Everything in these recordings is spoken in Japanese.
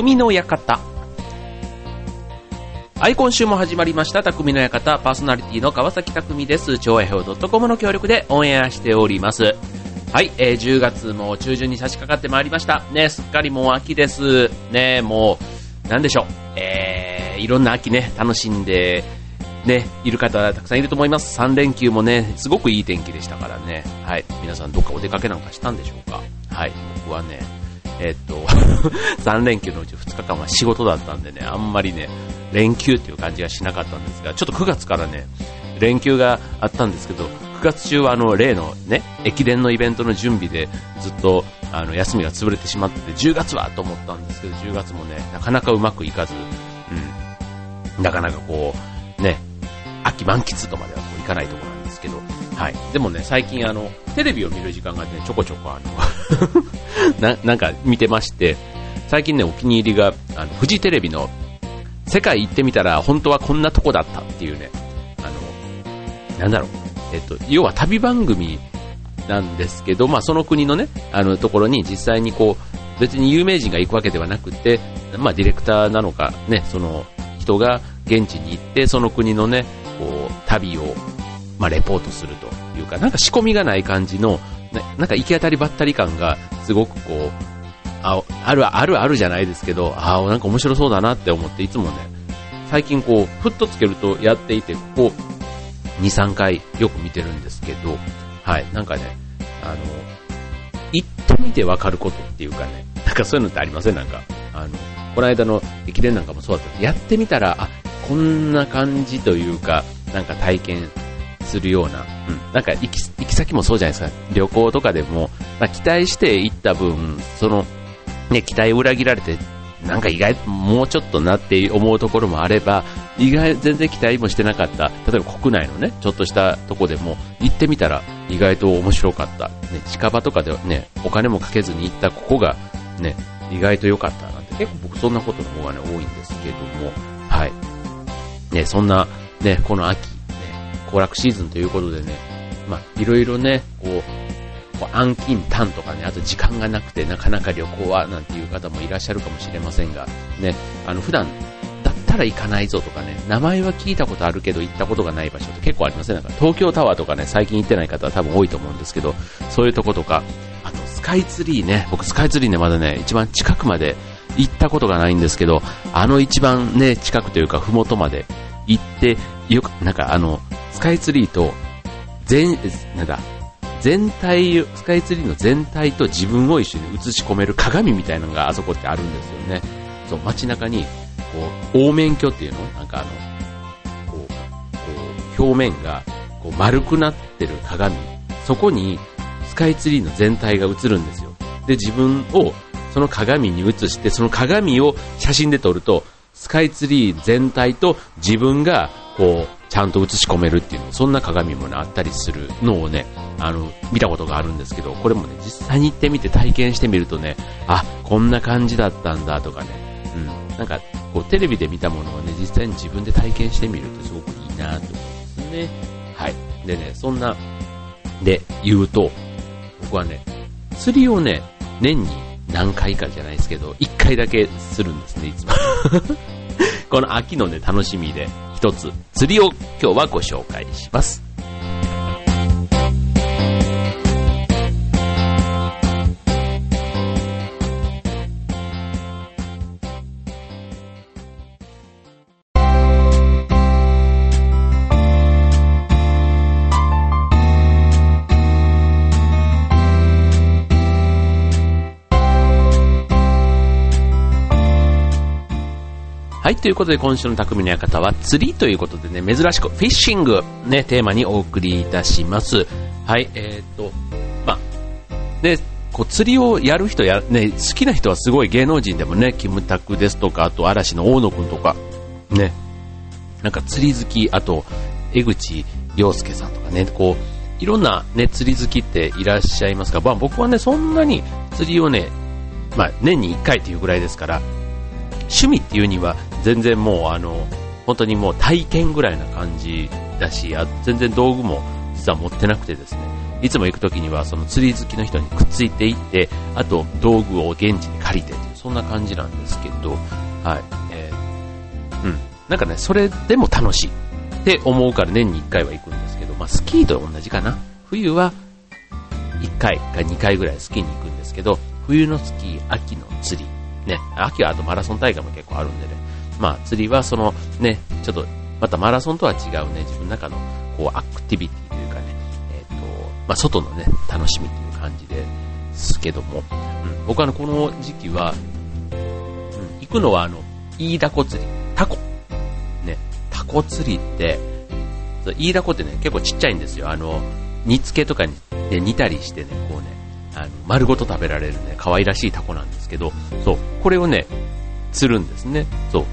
匠の館。はい、今週も始まりました、匠の館、パーソナリティの川崎匠です。超愛表 .com の協力でオンエアしております。はい、えー、10月も中旬に差し掛かってまいりました。ね、すっかりもう秋です。ね、もう、なんでしょう。えー、いろんな秋ね、楽しんで、ね、いる方たくさんいると思います。3連休もね、すごくいい天気でしたからね。はい。皆さんどっかお出かけなんかしたんでしょうかはい。僕はね、え、っと、3連休のうち2日間は仕事だったんでね、あんまりね、連休っていう感じがしなかったんですが、ちょっと9月からね、連休があったんですけど、9月中はあの、例のね、駅伝のイベントの準備でずっとあの、休みが潰れてしまってて、10月はと思ったんですけど、10月もね、なかなかうまくいかず、うん、なかなかこう、ね、秋満喫とまではこういかないところ、はい。でもね、最近あの、テレビを見る時間がね、ちょこちょこあの な、なんか見てまして、最近ね、お気に入りが、あの、フジテレビの、世界行ってみたら本当はこんなとこだったっていうね、あの、なんだろう、えっと、要は旅番組なんですけど、まあその国のね、あのところに実際にこう、別に有名人が行くわけではなくて、まあディレクターなのか、ね、その人が現地に行って、その国のね、こう、旅を、まあ、レポートするというか、なんか仕込みがない感じの、なんか行き当たりばったり感が、すごくこう、ああるあるあるじゃないですけど、ああ、なんか面白そうだなって思って、いつもね、最近こう、ふっとつけるとやっていて、ここ、2、3回よく見てるんですけど、はい、なんかね、あの、行ってみてわかることっていうかね、なんかそういうのってありません？なんか、あの、この間の駅伝なんかもそうだったやってみたら、あ、こんな感じというか、なんか体験するような、うん、なんか行き行き先もそうじゃないですか、旅行とかでも、まあ、期待して行った分、その、ね、期待を裏切られて、なんか意外、もうちょっとなって思うところもあれば、意外、全然期待もしてなかった、例えば国内のね、ちょっとしたとこでも、行ってみたら意外と面白かった。ね、近場とかではね、お金もかけずに行ったここが、ね、意外と良かった。なんて、結構僕そんなことの方がね、多いんですけども、はい。ね、そんな、ね、この秋、ね、行楽シーズンということでね、まあ、いろいろね、こう、こう暗金単とかね、あと時間がなくてなかなか旅行はなんていう方もいらっしゃるかもしれませんが、ね、あの普段だったら行かないぞとかね、名前は聞いたことあるけど行ったことがない場所って結構ありません、なんか東京タワーとかね、最近行ってない方は多分多いと思うんですけど、そういうとことか、あとスカイツリーね、僕スカイツリーね、まだね、一番近くまで行ったことがないんですけど、あの一番ね、近くというか、ふもとまで行って、よく、なんかあの、カイツリーと、全、なんだ、全体、スカイツリーの全体と自分を一緒に映し込める鏡みたいなのがあそこってあるんですよね。そう、街中に、こう、凹面鏡っていうのなんかあの、こう、こう、表面が、こう、丸くなってる鏡。そこに、スカイツリーの全体が映るんですよ。で、自分を、その鏡に映して、その鏡を写真で撮ると、スカイツリー全体と自分が、こう、ちゃんと映し込めるっていうそんな鏡もね、あったりするのをね、あの、見たことがあるんですけど、これもね、実際に行ってみて体験してみるとね、あ、こんな感じだったんだとかね、うん、なんか、こう、テレビで見たものをね、実際に自分で体験してみるとすごくいいなと思うんですね。はい。でね、そんな、で、言うと、僕はね、釣りをね、年に何回かじゃないですけど、1回だけするんですね、いつも。この秋のね、楽しみで、一つ、釣りを今日はご紹介します。はい、ということで今週の匠の館は釣りということでね、珍しくフィッシングね、テーマにお送りいたします。はい、えー、と、まあ、ね、こう釣りをやる人や、ね、好きな人はすごい芸能人でもね、キムタクですとか、あと嵐の大野くんとか、ね、なんか釣り好き、あと、江口洋介さんとかね、こう、いろんなね、釣り好きっていらっしゃいますが、まあ僕はね、そんなに釣りをね、まあ年に1回っていうぐらいですから、趣味っていうには全然もうあの、本当にもう体験ぐらいな感じだし、あ全然道具も実は持ってなくてですね、いつも行く時にはその釣り好きの人にくっついていって、あと道具を現地に借りてそんな感じなんですけど、はい。えー、うん。なんかね、それでも楽しいって思うから年に1回は行くんですけど、まあ、スキーと同じかな。冬は1回か2回ぐらいスキーに行くんですけど、冬のスキー、秋の釣り、ね、秋はあとマラソン大会も結構あるんでね、まあ釣りはそのね、ちょっとまたマラソンとは違うね、自分の中のこうアクティビティというかね、えっ、ー、と、まあ外のね、楽しみという感じですけども、うん、僕はのこの時期は、うん、行くのはあの、飯田コ釣り、タコ。ね、タコ釣りって、飯田コってね、結構ちっちゃいんですよ。あの、煮付けとかにで煮たりしてね、こうね、あの、丸ごと食べられるね、可愛らしいタコなんですけど、そう、これをね、釣るんですね。そう。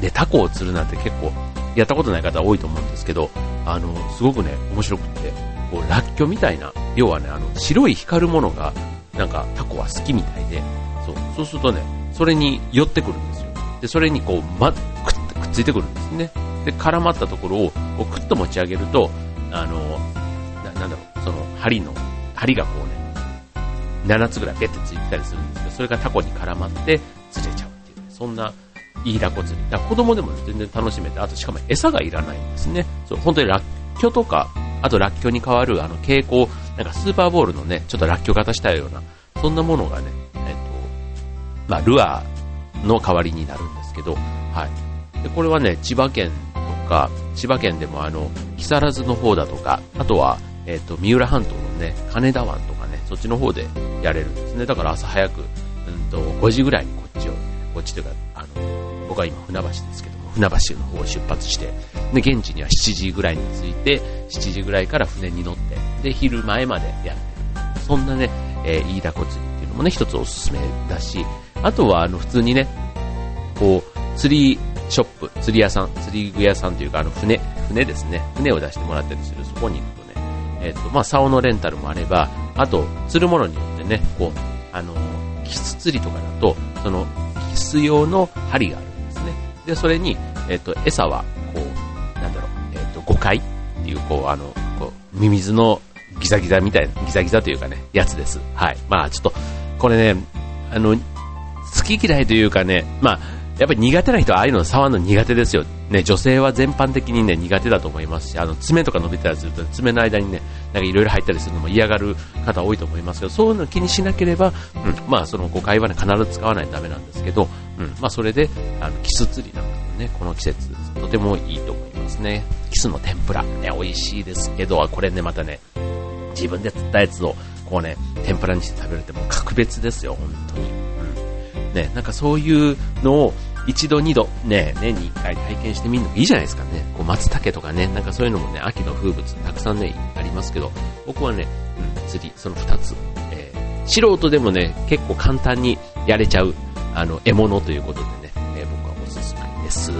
で、タコを釣るなんて結構、やったことない方多いと思うんですけど、あの、すごくね、面白くて、こう、ラッキョみたいな、要はね、あの、白い光るものが、なんか、タコは好きみたいで、そう、そうするとね、それに寄ってくるんですよ。で、それにこう、ま、くっくっついてくるんですね。で、絡まったところを、こう、くっと持ち上げると、あの、ななんだろう、その、針の、針がこうね、7つぐらいペッてついてたりするんですけど、それがタコに絡まって釣れちゃうっていう、ね、そんな、いいダコ釣り。だ子供でも全然楽しめて、あとしかも餌がいらないんですね。そう、本当にラッキョとか、あとラッキョに代わるあの蛍光、なんかスーパーボールのね、ちょっとラッキョ型したような、そんなものがね、えっ、と、まあ、ルアーの代わりになるんですけど、はい。で、これはね、千葉県とか、千葉県でもあの、木更津の方だとか、あとは、えっ、と、三浦半島のね、金田湾とかね、そっちの方でやれるんですね。だから朝早く、うんと、5時ぐらいにこっちを、こっちというか、僕は今船橋ですけども、船橋の方を出発して、で、現地には7時ぐらいに着いて、7時ぐらいから船に乗って、で、昼前までやってる。そんなね、えー、飯田小釣りっていうのもね、一つおすすめだし、あとは、あの、普通にね、こう、釣りショップ、釣り屋さん、釣り具屋さんというか、あの、船、船ですね、船を出してもらったりする、そこに行くとね、えっ、ー、と、まあ、竿のレンタルもあれば、あと、釣るものによってね、こう、あの、キス釣りとかだと、その、キス用の針があるで。それに、えっ、と、餌は、こう、なんだろう、えっ、と、5回っていう、こう、あの、こう、ミミズのギザギザみたいな、ギザギザというかね、やつです。はい。まあ、ちょっと、これね、あの、好き嫌いというかね、まあ、やっぱり苦手な人はああいうの触るの苦手ですよ。ね、女性は全般的にね、苦手だと思いますし、あの、爪とか伸びたりすると、爪の間にね、なんかいろいろ入ったりするのも嫌がる方多いと思いますけど、そういうの気にしなければ、うん、まあその誤解はね、必ず使わないとダメなんですけど、うん、まあそれで、あの、キス釣りなんかもね、この季節、とてもいいと思いますね。キスの天ぷら、ね、美味しいですけど、これね、またね、自分で釣ったやつを、こうね、天ぷらにして食べるってもう格別ですよ、本当に。うん。ね、なんかそういうのを、一度二度ね、年に一回体験してみるのもいいじゃないですかね。こう松茸とかね、なんかそういうのもね、秋の風物たくさんね、ありますけど、僕はね、うん、釣り、その二つ、えー、素人でもね、結構簡単にやれちゃう、あの、獲物ということでね、えー、僕はおすすめです。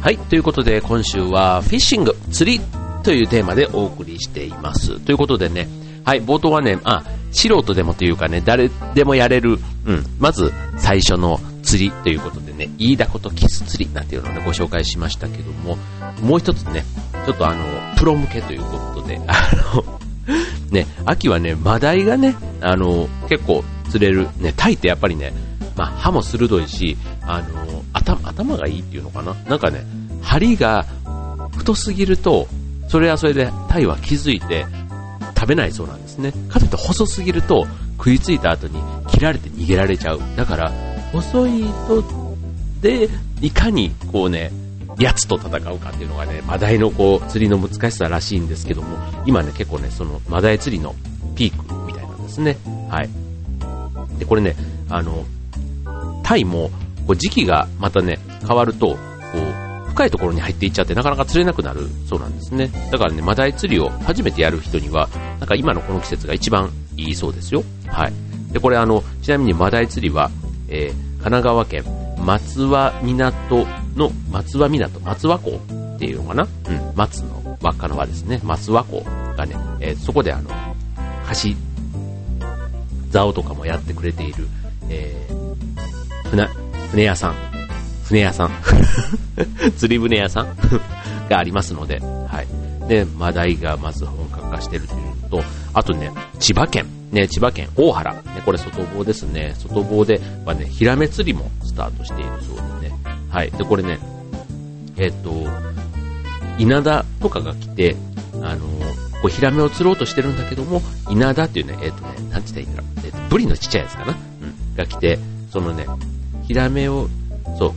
はい、ということで今週はフィッシング、釣りというテーマでお送りしています。ということでね、はい、冒頭はね、あ、素人でもというかね、誰でもやれる、うん、まず最初の釣りということでね、飯田ことキス釣りなんていうのをね、ご紹介しましたけども、もう一つね、ちょっとあの、プロ向けということで、あの、ね、秋はね、マダイがね、あの、結構釣れる、ね、タイってやっぱりね、まあ、歯も鋭いし、あの、頭、頭がいいっていうのかな？なんかね、針が太すぎると、それはそれでタイは気づいて食べないそうなんですね。かといって細すぎると食いついた後に切られて逃げられちゃう。だから、細いとで、いかにこうね、やつと戦うかっていうのがね、マダイのこう釣りの難しさらしいんですけども、今ね、結構ね、そのマダイ釣りのピークみたいなんですね。はい。で、これね、あの、タイもこう時期がまたね、変わると、こう、深いところに入っていっちゃってなかなか釣れなくなるそうなんですね。だからね、マダイ釣りを初めてやる人には、なんか今のこの季節が一番いいそうですよ。はい。で、これあの、ちなみにマダイ釣りは、えー、神奈川県松和港の松和港、松和港っていうのかな？うん、松の輪っかの輪ですね。松輪湖がね、えー、そこであの、橋、竿とかもやってくれている、え、船、船屋さん、船屋さん、釣り船屋さん。がありますので、はい。で、マダイがまず本格化してるというのと、あとね、千葉県、ね、千葉県。大原、ね、これ外房ですね、外房ではね、ヒラメ釣りもスタートしているそうでね、はい。で、これね、えっ、と、稲田とかが来て、あのこうヒラメを釣ろうとしてるんだけども、稲田っていうね、えっ、とね、なんて言ったらいいんだろう、えっ、と、ブリのちっちゃいやつかな、うん、が来て、そのね、ヒラメを、そう、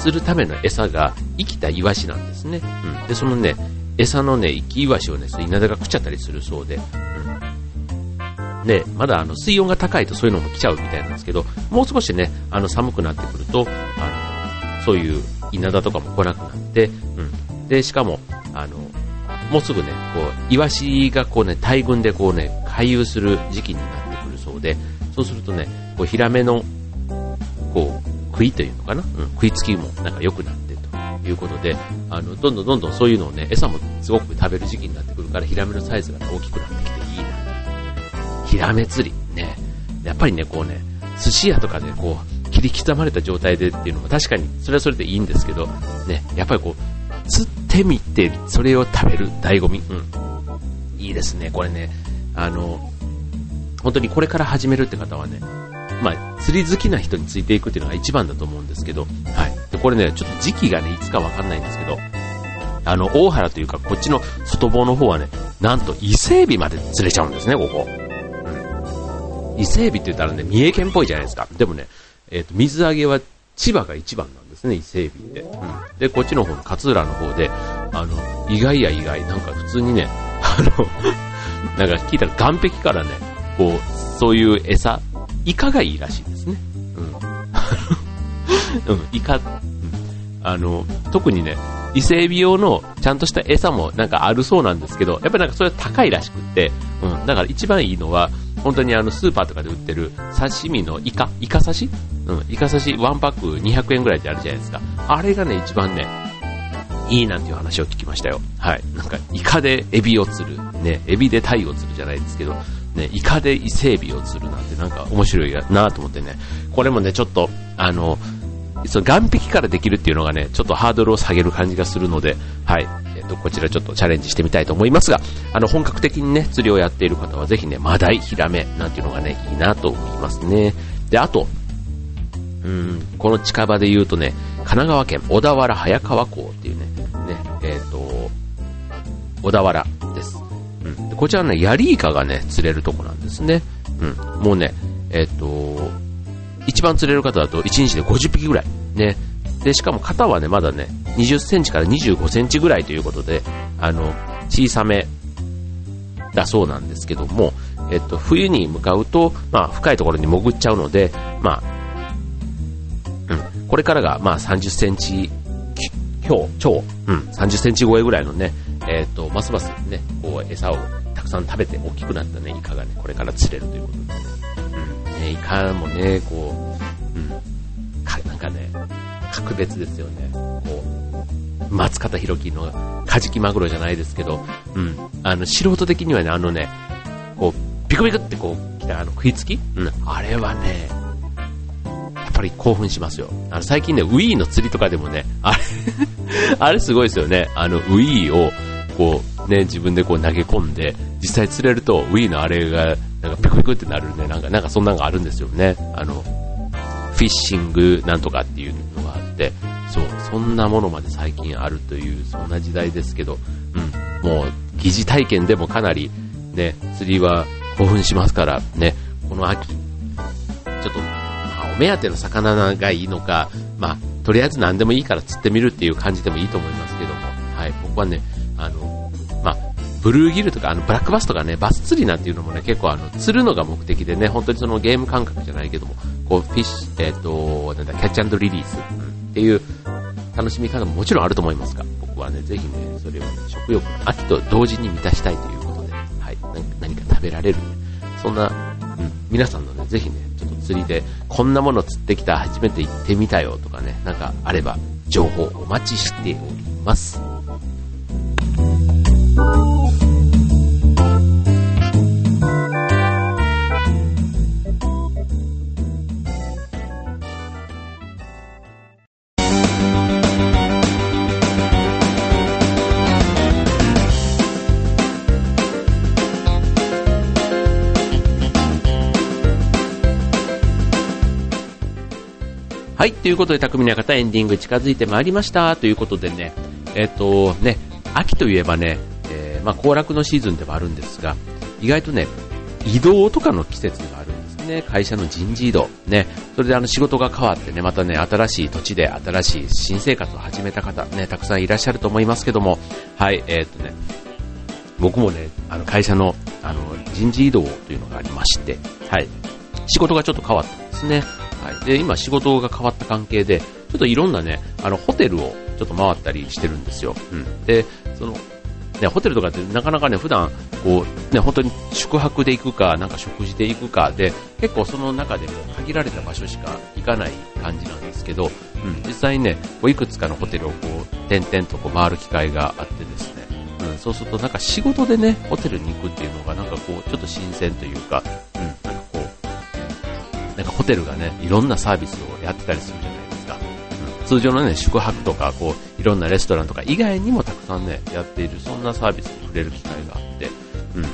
釣るための餌が生きたイワシなんですね。うん。で、そのね、餌のね、生きイワシをね、稲田が食っちゃったりするそうで、うん。で、まだあの、水温が高いとそういうのも来ちゃうみたいなんですけど、もう少しね、あの、寒くなってくると、あの、そういう稲田とかも来なくなって、うん。で、しかも、あの、もうすぐね、こう、イワシがこうね、大群でこうね、回遊する時期になってくるそうで、そうするとね、こう、ヒラメの、こう、食いというのかな、うん、食いつきもなんか良くなってということで、あの、どんどんどんどんそういうのをね、餌もすごく食べる時期になってくるから、ヒラメのサイズが大きくなってきていいな。ヒラメ釣り、ね、やっぱりね、こうね、寿司屋とかでこう、切り刻まれた状態でっていうのも確かにそれはそれでいいんですけど、ね、やっぱりこう、釣ってみて、それを食べる醍醐味。うん。いいですね、これね。あの、本当にこれから始めるって方はね、まあ、釣り好きな人についていくっていうのが一番だと思うんですけど、はい。で、これね、ちょっと時期がね、いつかわかんないんですけど、あの、大原というか、こっちの外房の方はね、なんと伊勢海老まで釣れちゃうんですね、ここ。うん。伊勢海老って言ったらね、三重県っぽいじゃないですか。でもね、えっ、ー、と、水揚げは千葉が一番なんですね、伊勢海老って。うん。で、こっちの方の勝浦の方で、あの、意外や意外、なんか普通にね、あの、なんか聞いたら岸壁からね、こう、そういう餌、イカがいいらしいですね。うん。うん、イカ、うん、あの、特にね、伊勢海老用のちゃんとした餌もなんかあるそうなんですけど、やっぱなんかそれは高いらしくって、うん、だから一番いいのは、本当にあのスーパーとかで売ってる刺身のイカ、イカ刺し？うん、イカ刺し1パック200円ぐらいってあるじゃないですか。あれがね、一番ね、いいなんていう話を聞きましたよ。はい。なんか、イカでエビを釣る。ね、エビでタイを釣るじゃないですけど、ね、イカで伊勢エビを釣るなんてなんか面白いなと思ってね、これもね、ちょっと、あの、その岸壁からできるっていうのがね、ちょっとハードルを下げる感じがするので、はい。えっ、と、こちらちょっとチャレンジしてみたいと思いますが、あの、本格的にね、釣りをやっている方はぜひね、マダイ、ヒラメなんていうのがね、いいなと思いますね。で、あと、うん、この近場で言うとね、神奈川県小田原早川港っていうね、ね、えっ、ー、と、小田原。うん。こちらね、ヤリイカがね、釣れるとこなんですね。うん。もうね、えっ、ー、と、一番釣れる方だと1日で50匹ぐらい。ね。で、しかも型はね、まだね、20センチから25センチぐらいということで、あの、小さめだそうなんですけども、えっと、冬に向かうと、まあ、深いところに潜っちゃうので、まあ、うん、これからが、まあ、30センチ強、超、うん、30センチ超えぐらいのね、えっ、と、ますますね、こう、餌をたくさん食べて大きくなったね、イカがね、これから釣れるということで。ね、うん、ね、イカもね、こう、うん、か、なんかね、格別ですよね、こう、松方弘樹のカジキマグロじゃないですけど、うん、あの、素人的にはね、あのね、こう、ビクビクってこう、来たあの食いつき？うん、あれはね、やっぱり興奮しますよ。あの、最近ね、ウィーの釣りとかでもね、あれ あれすごいですよね。あの、ウィーを、こう、ね、自分でこう投げ込んで、実際釣れると、ウィーのあれが、なんかピクピクってなるね、なんか、なんかそんなのがあるんですよね。あの、フィッシングなんとかっていうのがあって、そう、そんなものまで最近あるという、そんな時代ですけど、うん、もう、疑似体験でもかなり、ね、釣りは興奮しますから、ね、この秋、ちょっとまあお目当ての魚がいいのか、まあ、とりあえず何でもいいから釣ってみるっていう感じでもいいと思いますけども、はい、僕はね、あの、まあ、ブルーギルとか、あの、ブラックバスとかね、バス釣りなんていうのもね、結構あの、釣るのが目的でね、本当にそのゲーム感覚じゃないけども、こう、フィッシュ、えっ、ー、と、なんだ、キャッチリリースっていう楽しみ方ももちろんあると思いますが、僕はね、ぜひね、それをね、食欲の、秋と同時に満たしたいということで、はい、何か食べられる、そんな、うん、皆さんのね、ぜひね、ちょっと釣りで、こんなもの釣ってきた、初めて行ってみたよとかね、なんかあれば、情報お待ちしております。はい、ということで、匠の方エンディング近づいてまいりました。ということでね、えっ、とね、秋といえばね、えー、まあ、行楽のシーズンではあるんですが、意外とね、移動とかの季節があるんですね。会社の人事異動。ね。それであの仕事が変わってね、またね、新しい土地で新しい新生活を始めた方、ね、たくさんいらっしゃると思いますけども、はい、えー、っとね、僕もね、あの会社のあの人事異動というのがありまして、はい、仕事がちょっと変わったんですね。はい。で、今仕事が変わった関係で、ちょっといろんなね、あの、ホテルをちょっと回ったりしてるんですよ。うん。で、その、ね、ホテルとかってなかなかね、普段、こう、ね、本当に宿泊で行くか、なんか食事で行くかで、結構その中でも限られた場所しか行かない感じなんですけど、うん、実際にね、こういくつかのホテルをこう、点々とこう回る機会があってですね、うん、そうするとなんか仕事でね、ホテルに行くっていうのがなんかこう、ちょっと新鮮というか、うん、なんかホテルがね、いろんなサービスをやってたりするじゃないですか。うん、通常のね、宿泊とか、こう、いろんなレストランとか以外にもたくさんね、やっている、そんなサービスに触れる機会があって、うん。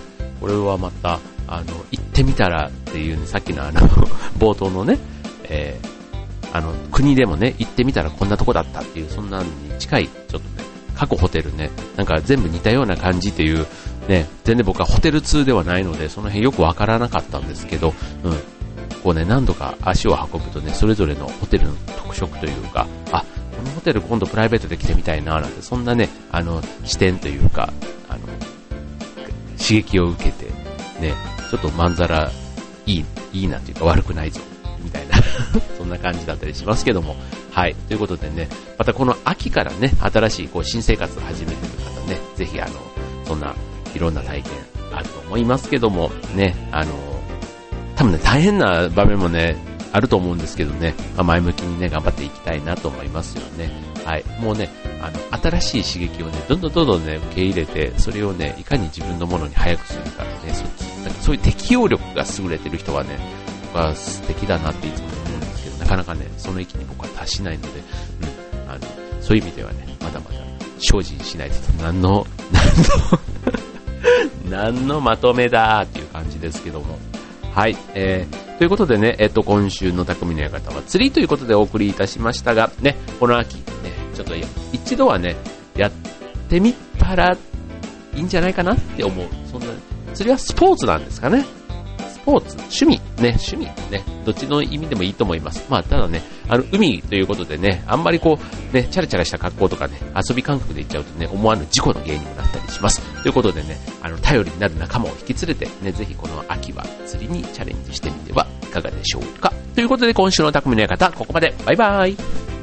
これはまた、あの、行ってみたらっていうね、さっきのあの 冒頭のね、えー、あの、国でもね、行ってみたらこんなとこだったっていう、そんなに近い、ちょっとね、各ホテルね、なんか全部似たような感じっていう、ね、全然僕はホテル通ではないので、その辺よくわからなかったんですけど、うん、こうね、何度か足を運ぶとね、それぞれのホテルの特色というか、あ、このホテル今度プライベートで来てみたいな、なんて、そんなね、あの、視点というか、あの、刺激を受けて、ね、ちょっとまんざらいい、いいなというか悪くないぞ、みたいな そんな感じだったりしますけども、はい、ということでね、またこの秋からね、新しいこう新生活を始めてる方ね、ぜひあの、そんないろんな体験あると思いますけども、ね、あの、多分ね、大変な場面もね、あると思うんですけどね、まあ、前向きにね、頑張っていきたいなと思いますよね。はい。もうね、あの、新しい刺激をね、どんどんどんどんね、受け入れて、それをね、いかに自分のものに早くするかね、そなんかそういう適応力が優れてる人はね、僕は素敵だなっていつも思うんですけど、なかなかね、その域に僕は達しないので、うん、あの、そういう意味ではね、まだまだ精進しないと、何の、何の、何のまとめだーっていう感じですけども、はい、えー、ということでね、えっと、今週の匠の館は釣りということでお送りいたしましたが、ね、この秋、ね、ちょっと一度はね、やってみたらいいんじゃないかなって思う。そんな、釣りはスポーツなんですかね。ポーツ、趣味、ね、趣味、ね、どっちの意味でもいいと思います。まあ、ただね、あの、海ということでね、あんまりこう、ね、チャラチャラした格好とかね、遊び感覚で行っちゃうとね、思わぬ事故の原因にもなったりします。ということでね、あの、頼りになる仲間を引き連れて、ね、ぜひこの秋は釣りにチャレンジしてみてはいかがでしょうか。ということで今週の匠の館、ここまで。バイバーイ。